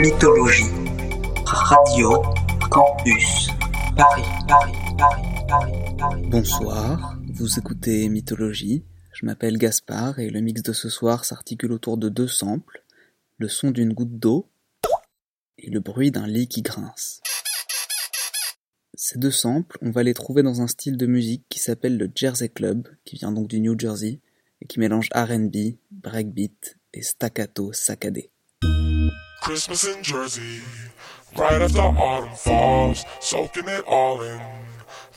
Mythologie. Radio Campus. Paris, Paris, Paris, Paris, Paris. Bonsoir, vous écoutez Mythologie. Je m'appelle Gaspard et le mix de ce soir s'articule autour de deux samples, le son d'une goutte d'eau et le bruit d'un lit qui grince. Ces deux samples, on va les trouver dans un style de musique qui s'appelle le Jersey Club, qui vient donc du New Jersey, et qui mélange R&B, breakbeat et staccato saccadé. Christmas in Jersey, right after autumn falls, soaking it all in.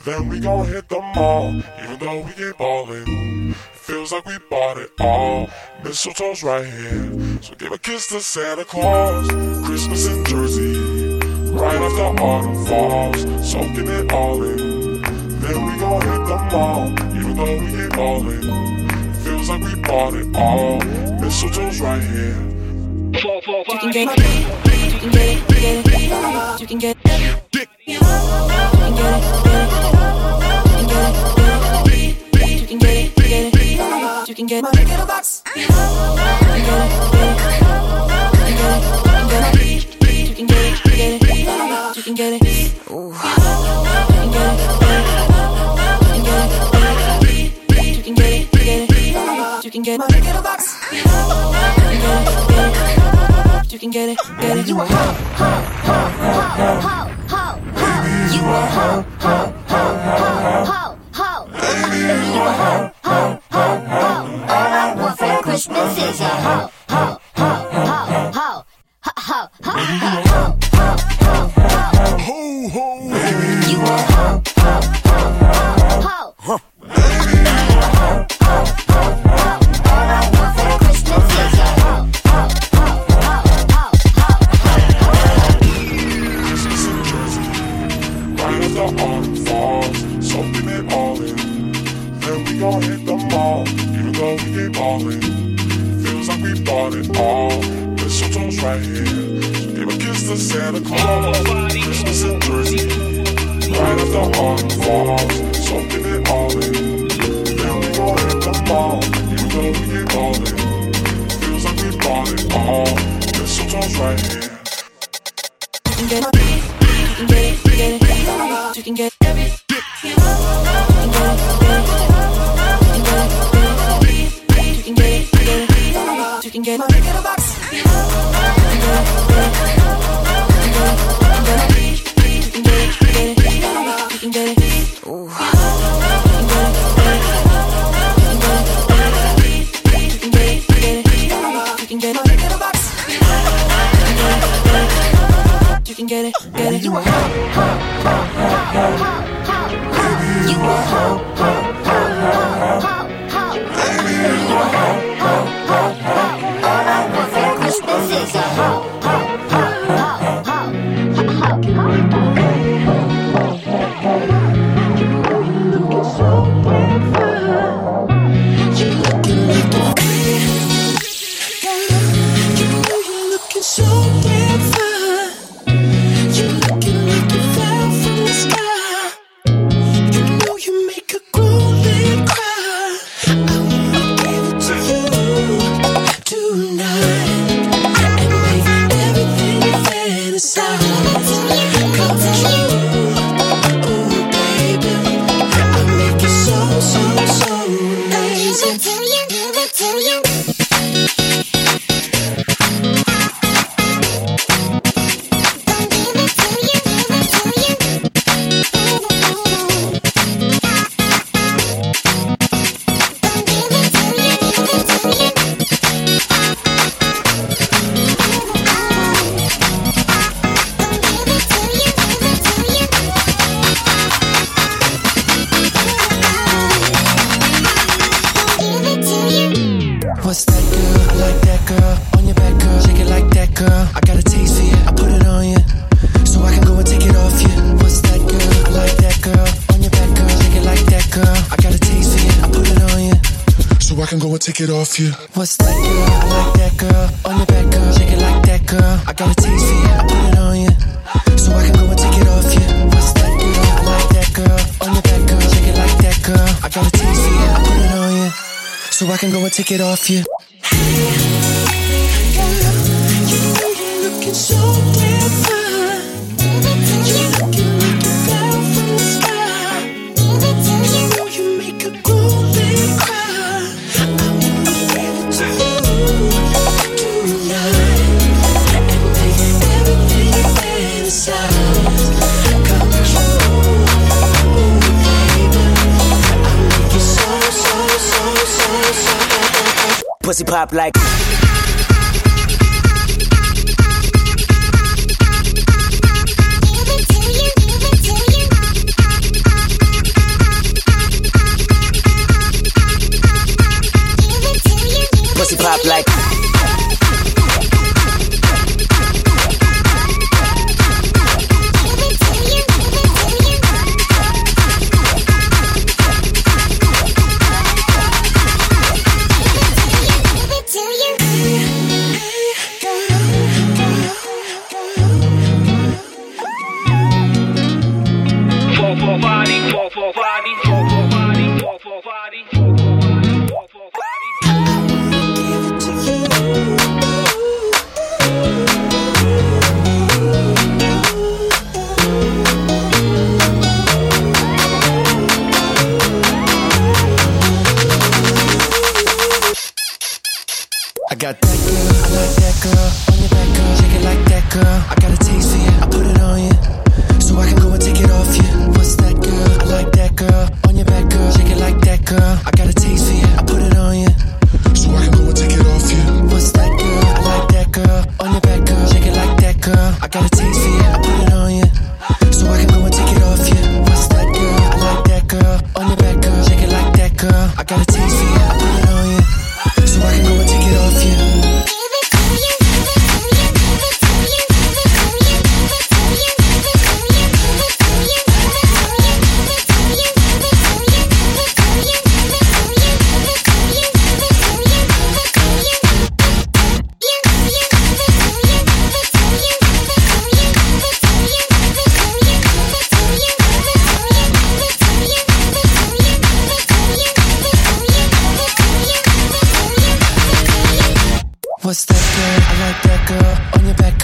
Then we gon' hit the mall, even though we ain't ballin'. Feels like we bought it all. Mistletoe's right here, so give a kiss to Santa Claus. Christmas in Jersey, right after autumn falls, soaking it all in. Then we gon' hit the mall, even though we ain't ballin'. Feels like we bought it all. Mistletoe's right here. You can get it, you can get it, you can get it, you can get it, you can get it, get it, you can get it, you can get it. You can get it, you can get it, you can get it, you can get it. You can get it, you can get it, you can get it. You can get it, you can get it, a hoe, hoe, hoe, hoe, hoe, hoe. Baby, you a hoe, hoe, hoe, hoe. All I want for Christmas is a hoe, hoe. Ho, ho, ho, ho, ho, ho, it off you. What's that girl? I like that girl. On your back, girl. Shake it like that, girl. I got a taste for you. I put it on you. So I can go and take it off you. What's that girl? I like that girl. On your back, girl. Shake it like that, girl. I got a taste for you. I put it on you. So I can go and take it off you. Pussy pop like. Pussy pop like.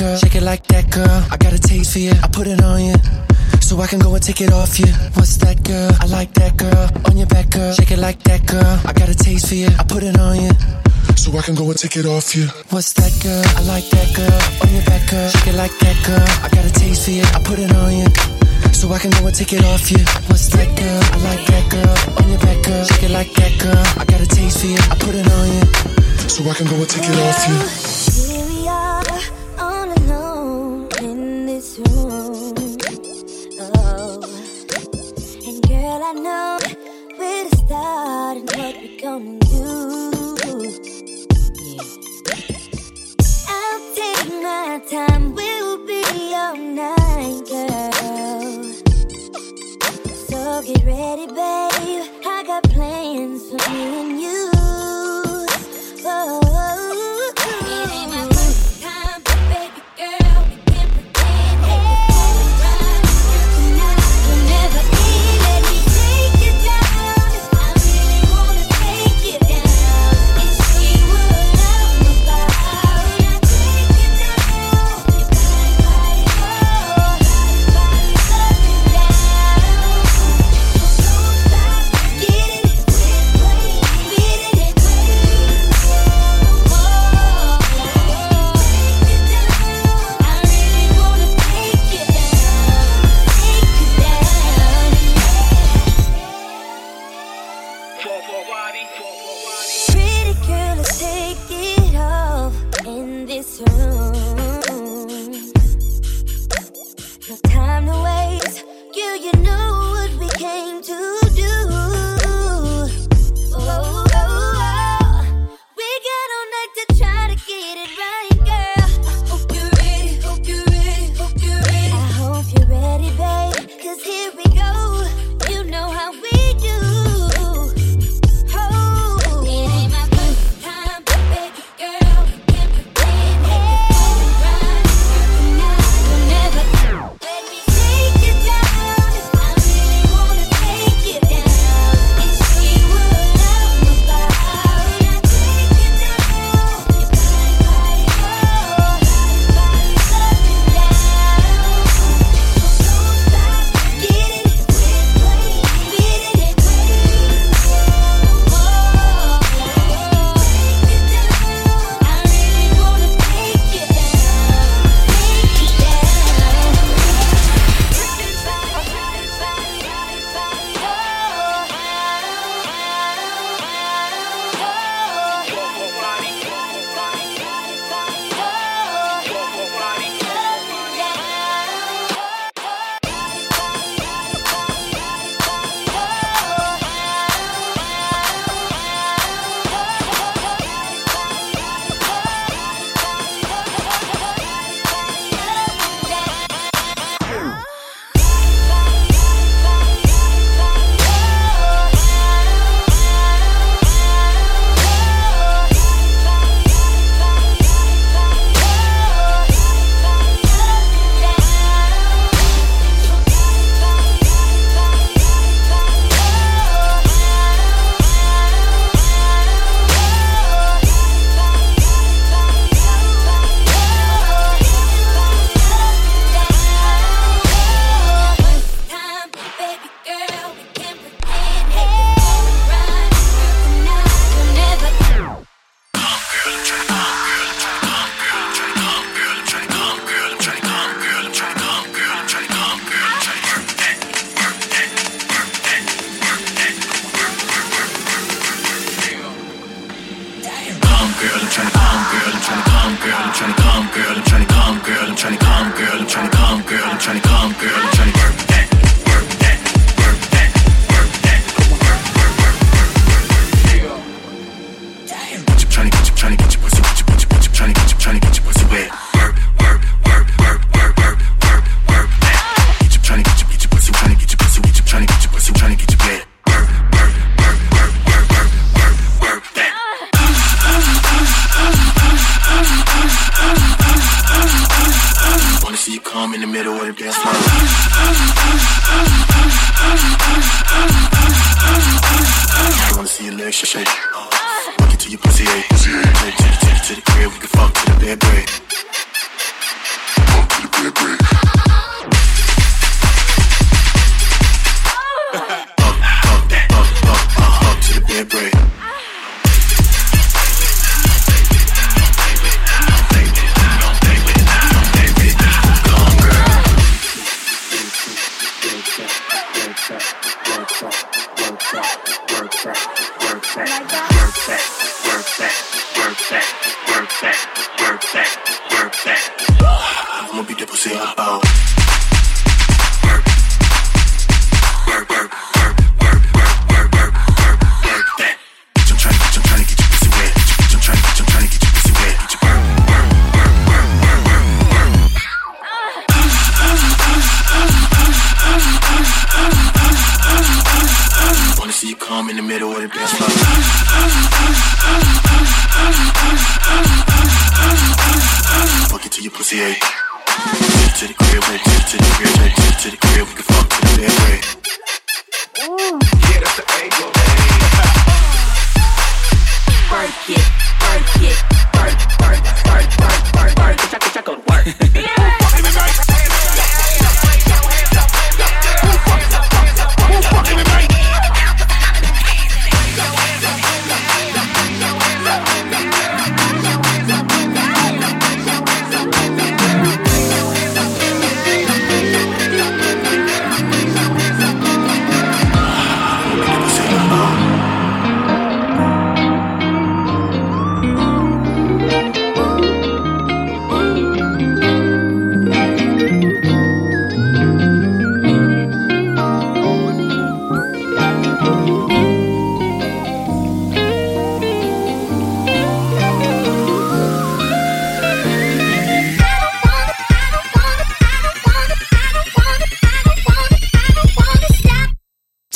Girl. Shake it like that girl. I got a taste for you. I put it on you. So I can go and take it off you. What's that girl? I like that girl. On your back, girl. Shake it like that girl. I got a taste for you. I put it on you. So I can go and take it off you. What's that girl? I like that girl. On your back, girl. Shake it like that girl. I got a taste for you. I put it on you. So I can go and take it off you. What's that girl? I like that girl. On your back, girl. Shake it like that girl. I got a taste for you. I put it on you. So I can go and take it off you. My time, we'll be all night, girl. So get ready, babe. I got plans for me and you.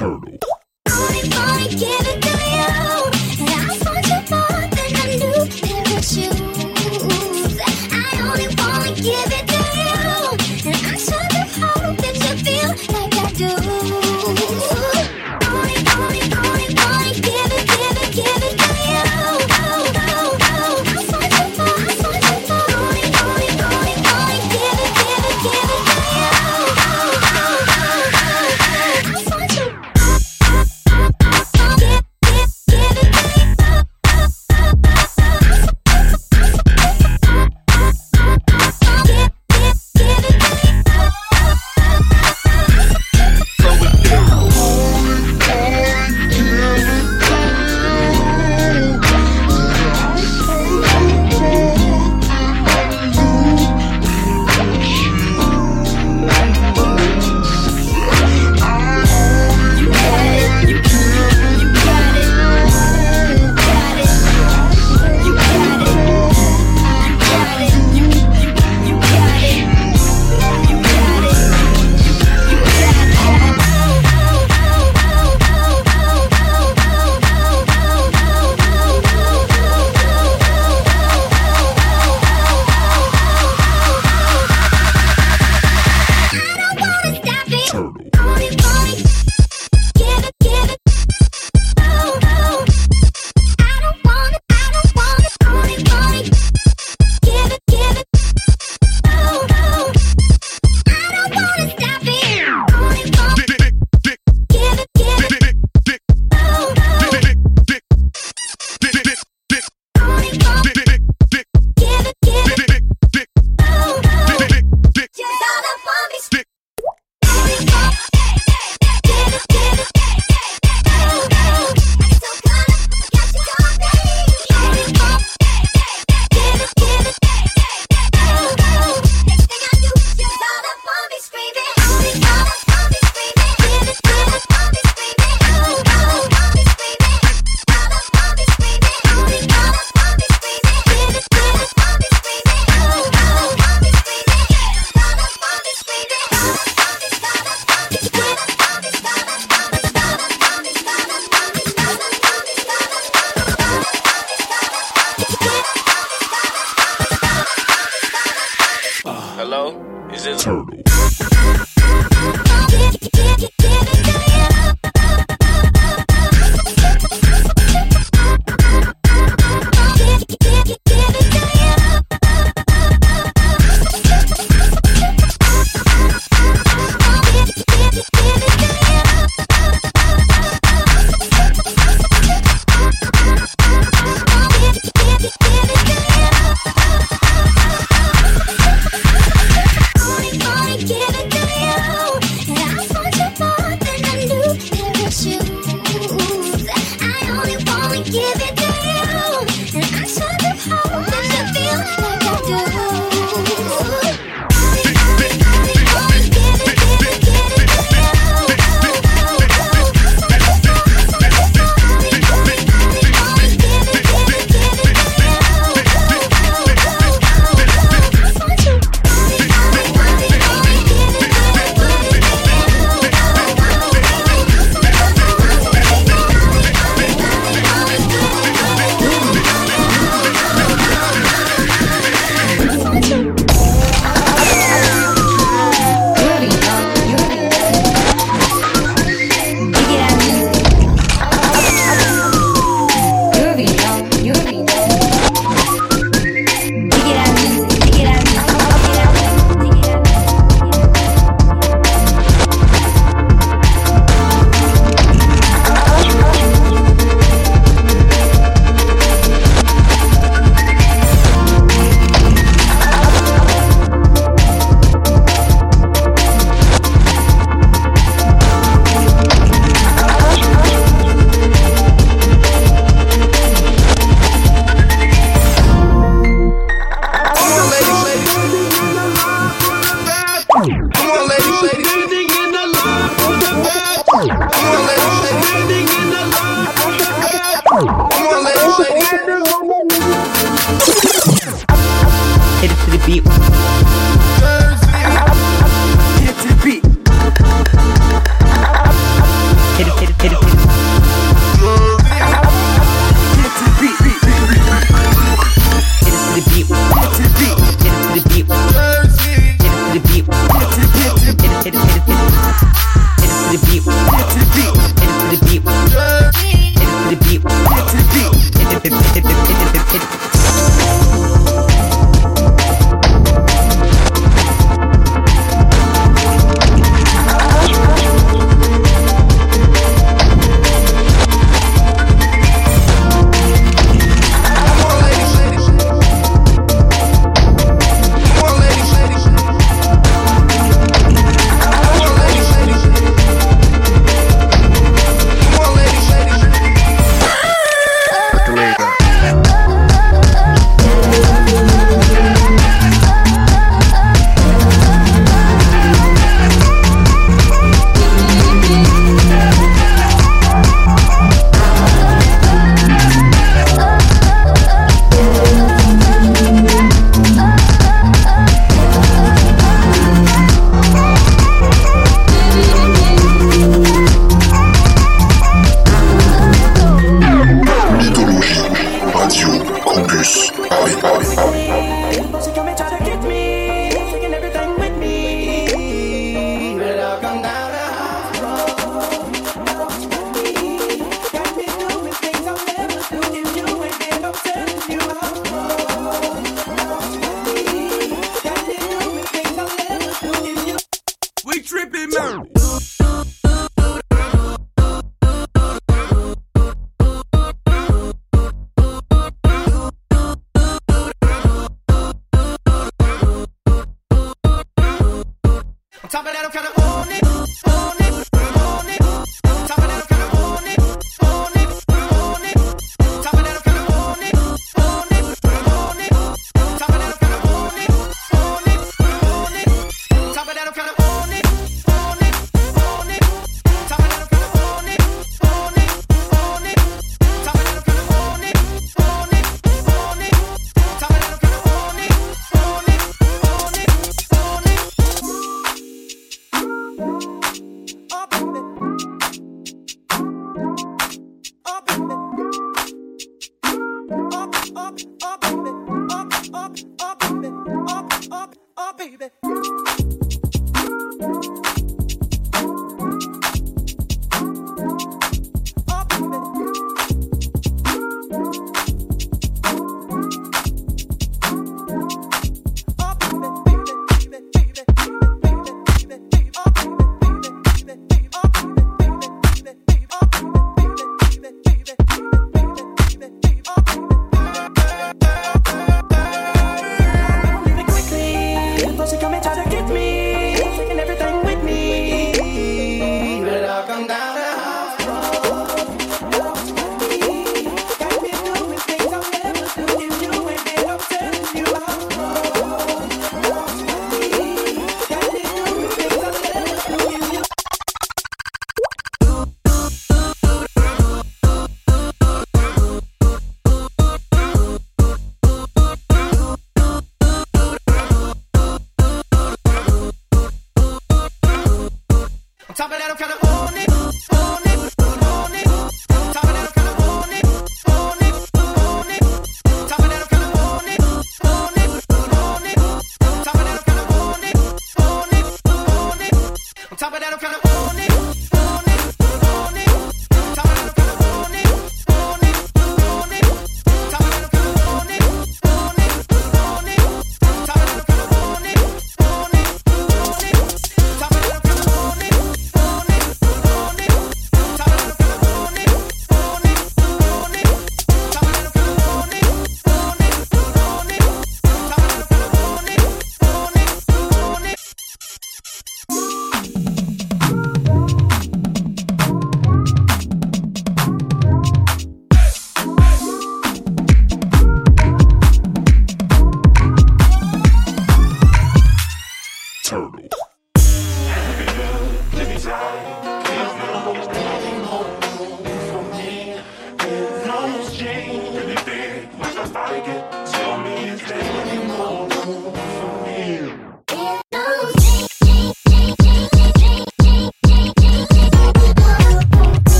turtle.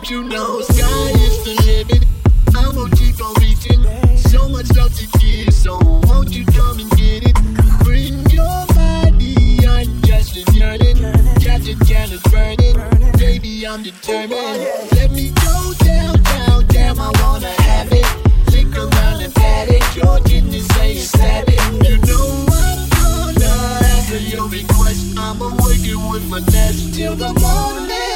don't you know sky is the limit? I won't keep on reaching. So much love to give, so won't you come and get it? Bring your body, I'm just yearning. Catch a can of burning, baby, I'm determined. Let me go down, down, damn, I wanna have it. Lick around and pat it, your kidney say it's it. You know I'm gonna answer your request. I'ma work it with finesse till the morning.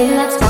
Let's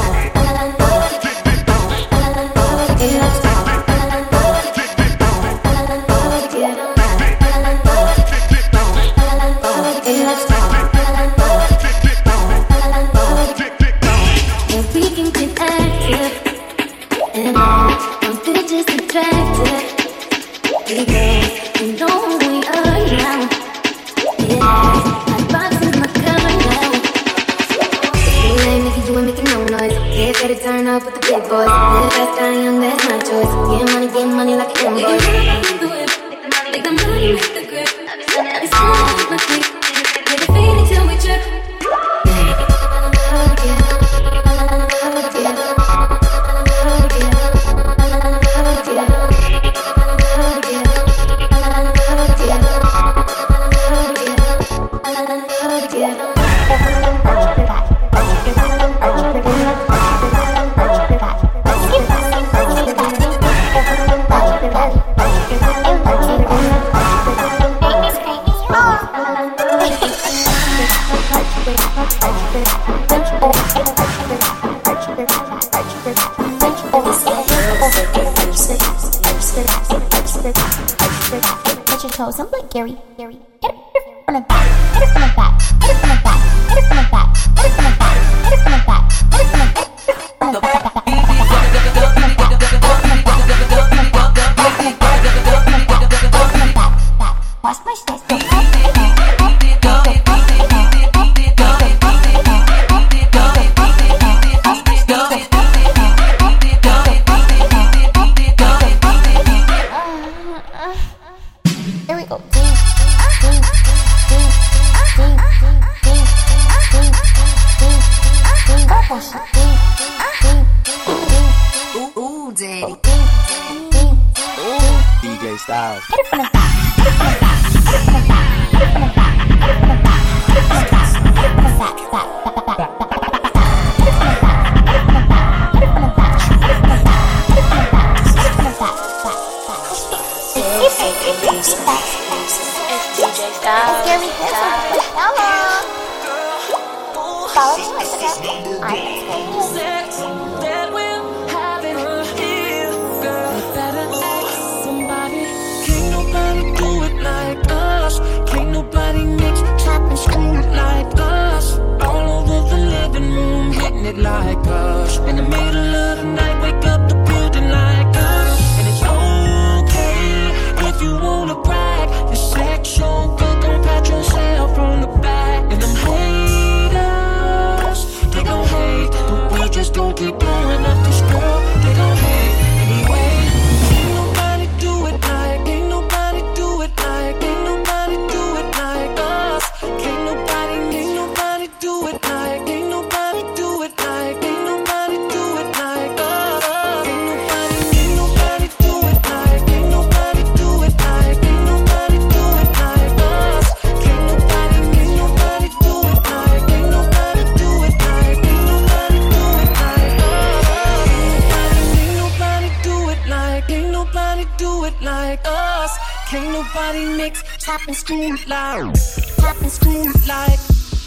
mix, and school like, tapping school like,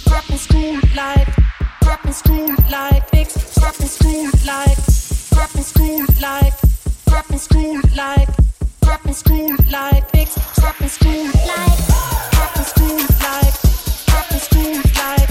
tapping school like, tapping school like, mix, and school like, tapping school like, tapping school like, tapping school like, mix, and school like, tapping school like, tapping school like.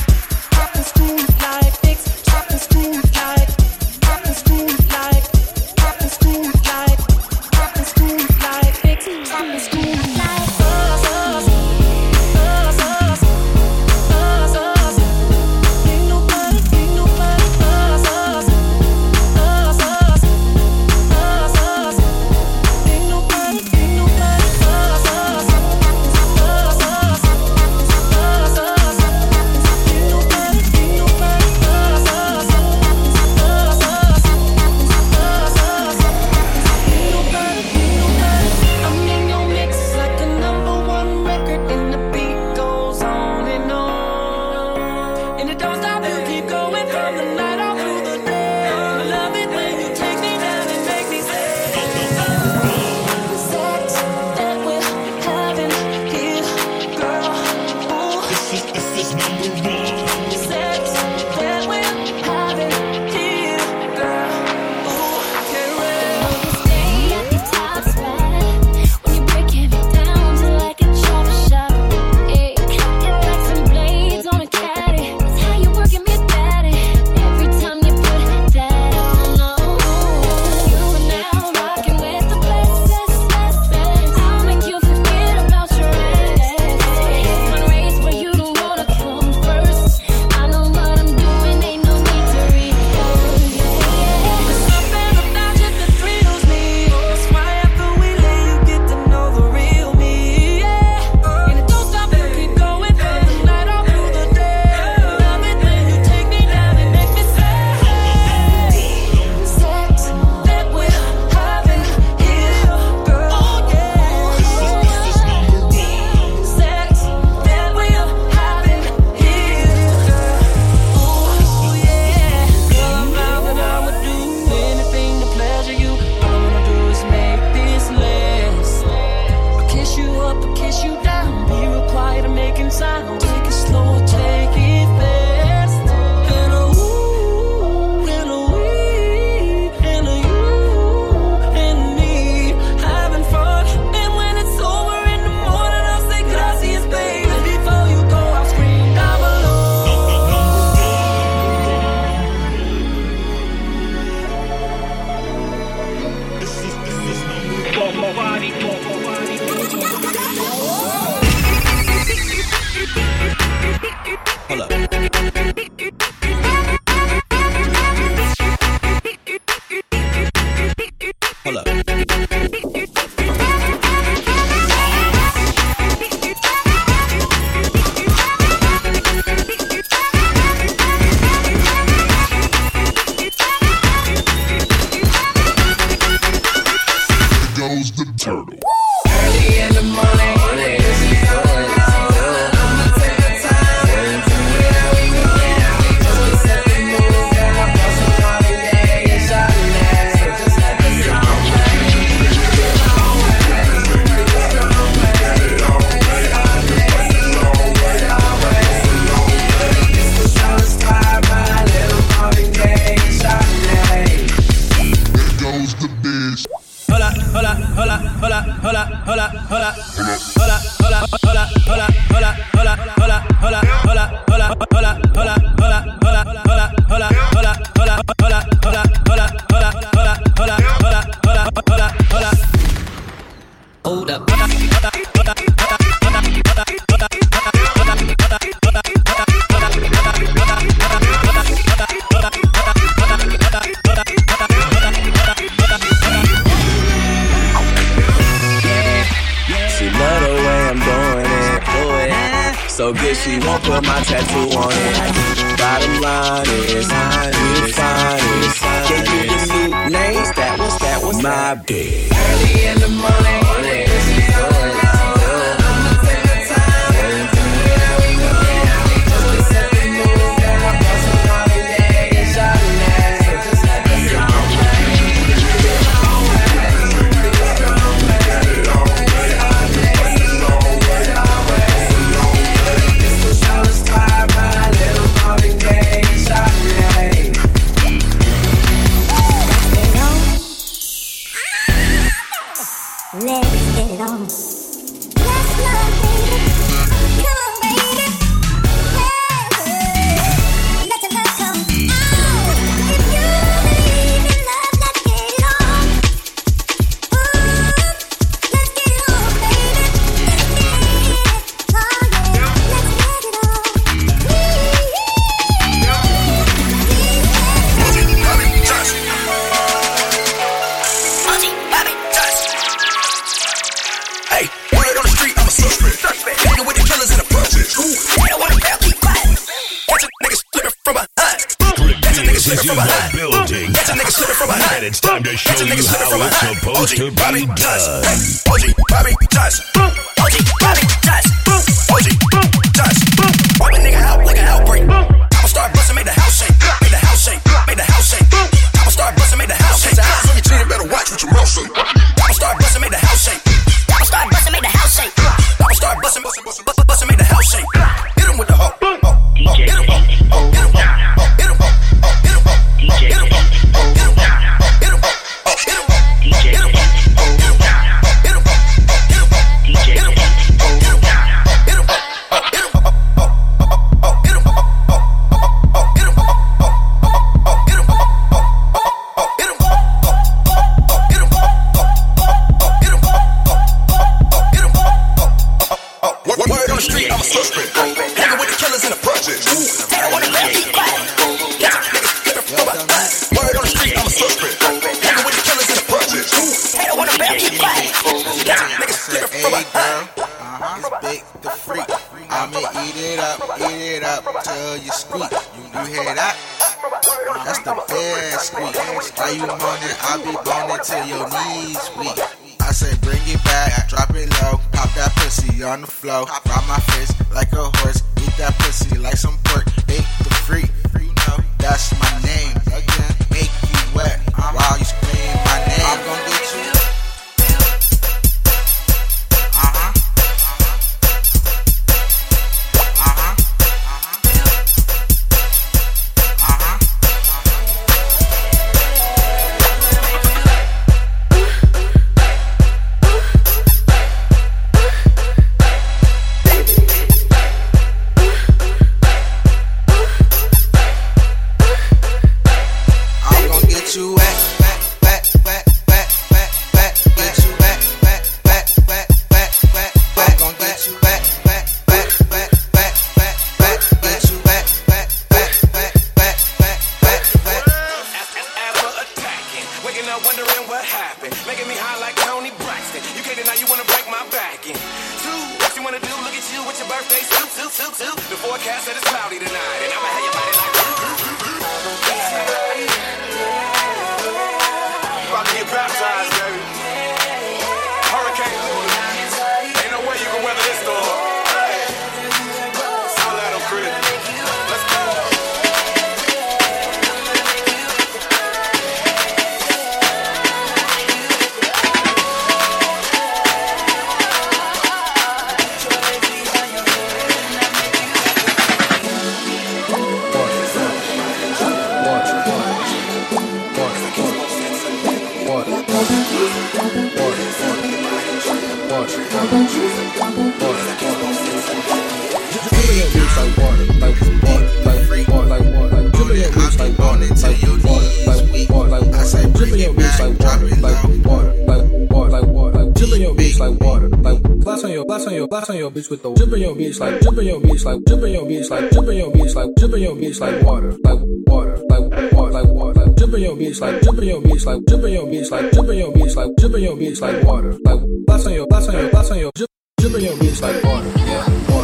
your blocks on your blast on your bitch with the dripping your bitch like dripping your bitch like dripping your bitch like dripping your bitch like dripping your bitch like water like water like water like water like dripping your bitch like dripping your bitch like dripping your bitch like dripping your bitch like dripping your bitch like water like blast on your blast on your blast on your dripping your bitch like water yeah water